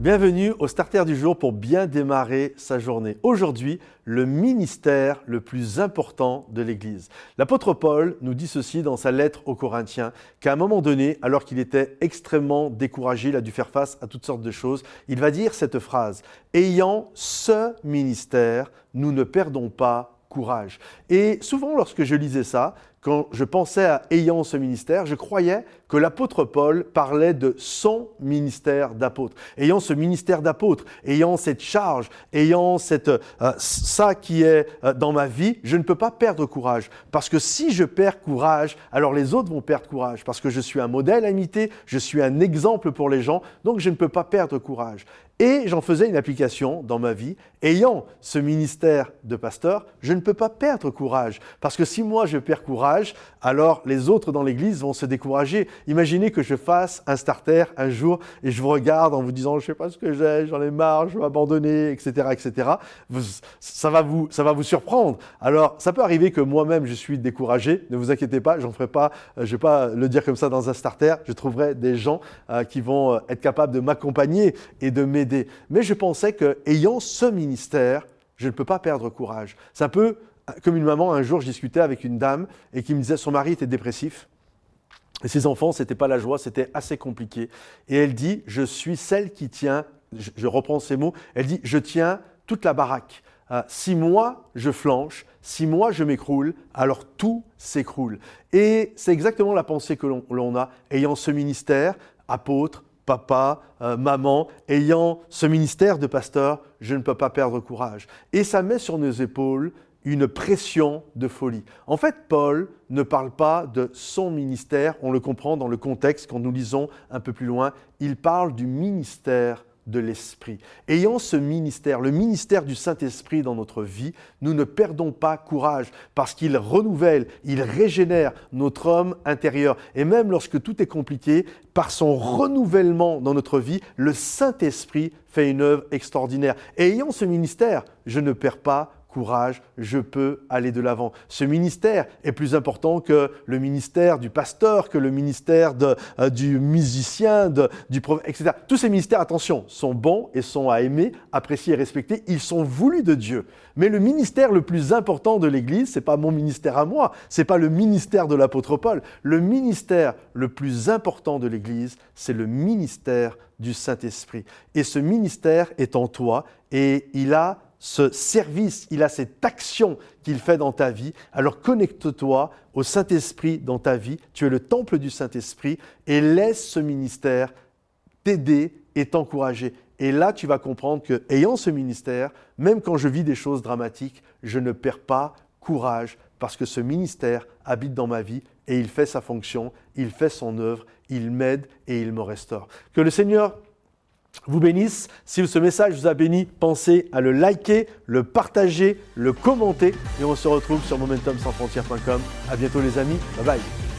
Bienvenue au Starter du jour pour bien démarrer sa journée. Aujourd'hui, le ministère le plus important de l'Église. L'apôtre Paul nous dit ceci dans sa lettre aux Corinthiens, qu'à un moment donné, alors qu'il était extrêmement découragé, il a dû faire face à toutes sortes de choses, il va dire cette phrase, Ayant ce ministère, nous ne perdons pas courage. Et souvent, lorsque je lisais ça, quand je pensais à ayant ce ministère, je croyais que l'apôtre Paul parlait de son ministère d'apôtre. Ayant ce ministère d'apôtre, ayant cette charge, ayant cette, euh, ça qui est euh, dans ma vie, je ne peux pas perdre courage. Parce que si je perds courage, alors les autres vont perdre courage. Parce que je suis un modèle à imiter, je suis un exemple pour les gens, donc je ne peux pas perdre courage. Et j'en faisais une application dans ma vie. Ayant ce ministère de pasteur, je ne peux pas perdre courage. Parce que si moi je perds courage, alors les autres dans l'église vont se décourager. Imaginez que je fasse un starter un jour et je vous regarde en vous disant je sais pas ce que j'ai, j'en ai marre, je vais abandonner, etc., etc. ça, va vous, ça va vous surprendre. Alors ça peut arriver que moi-même je suis découragé. Ne vous inquiétez pas, j'en ferai pas, euh, je vais pas le dire comme ça dans un starter. Je trouverai des gens euh, qui vont euh, être capables de m'accompagner et de m'aider mais je pensais qu'ayant ce ministère, je ne peux pas perdre courage. C'est un peu comme une maman, un jour, je discutais avec une dame et qui me disait son mari était dépressif. Et ses enfants, ce n'était pas la joie, c'était assez compliqué. Et elle dit, je suis celle qui tient, je, reprends ces mots, elle dit, je tiens toute la baraque. Euh, si moi je flanche, si moi je m'écroule, alors tout s'écroule. Et c'est exactement la pensée que l'on a, ayant ce ministère, apôtre, papa, euh, maman, ayant ce ministère de pasteur, je ne peux pas perdre courage. Et ça met sur nos épaules une pression de folie. En fait, Paul ne parle pas de son ministère, on le comprend dans le contexte quand nous lisons un peu plus loin, il parle du ministère de l'Esprit. Ayant ce ministère, le ministère du Saint-Esprit dans notre vie, nous ne perdons pas courage parce qu'il renouvelle, il régénère notre homme intérieur. Et même lorsque tout est compliqué, par son renouvellement dans notre vie, le Saint-Esprit fait une œuvre extraordinaire. Ayant ce ministère, je ne perds pas courage, je peux aller de l'avant. Ce ministère est plus important que le ministère du pasteur, que le ministère euh, du musicien, du prophète, etc. Tous ces ministères, attention, sont bons et sont à aimer, apprécier et respecter. Ils sont voulus de Dieu. Mais le ministère le plus important de l'Église, c'est pas mon ministère à moi, c'est pas le ministère de l'apôtre Paul. Le ministère le plus important de l'Église, c'est le ministère du Saint-Esprit. Et ce ministère est en toi et il a ce service, il a cette action qu'il fait dans ta vie, alors connecte-toi au Saint-Esprit dans ta vie. Tu es le temple du Saint-Esprit et laisse ce ministère t'aider et t'encourager. Et là, tu vas comprendre que, ayant ce ministère, même quand je vis des choses dramatiques, je ne perds pas courage parce que ce ministère habite dans ma vie et il fait sa fonction, il fait son œuvre, il m'aide et il me restaure. Que le Seigneur vous bénisse. Si ce message vous a béni, pensez à le liker, le partager, le commenter et on se retrouve sur momentumsansfrontières.com. À bientôt les amis. Bye bye.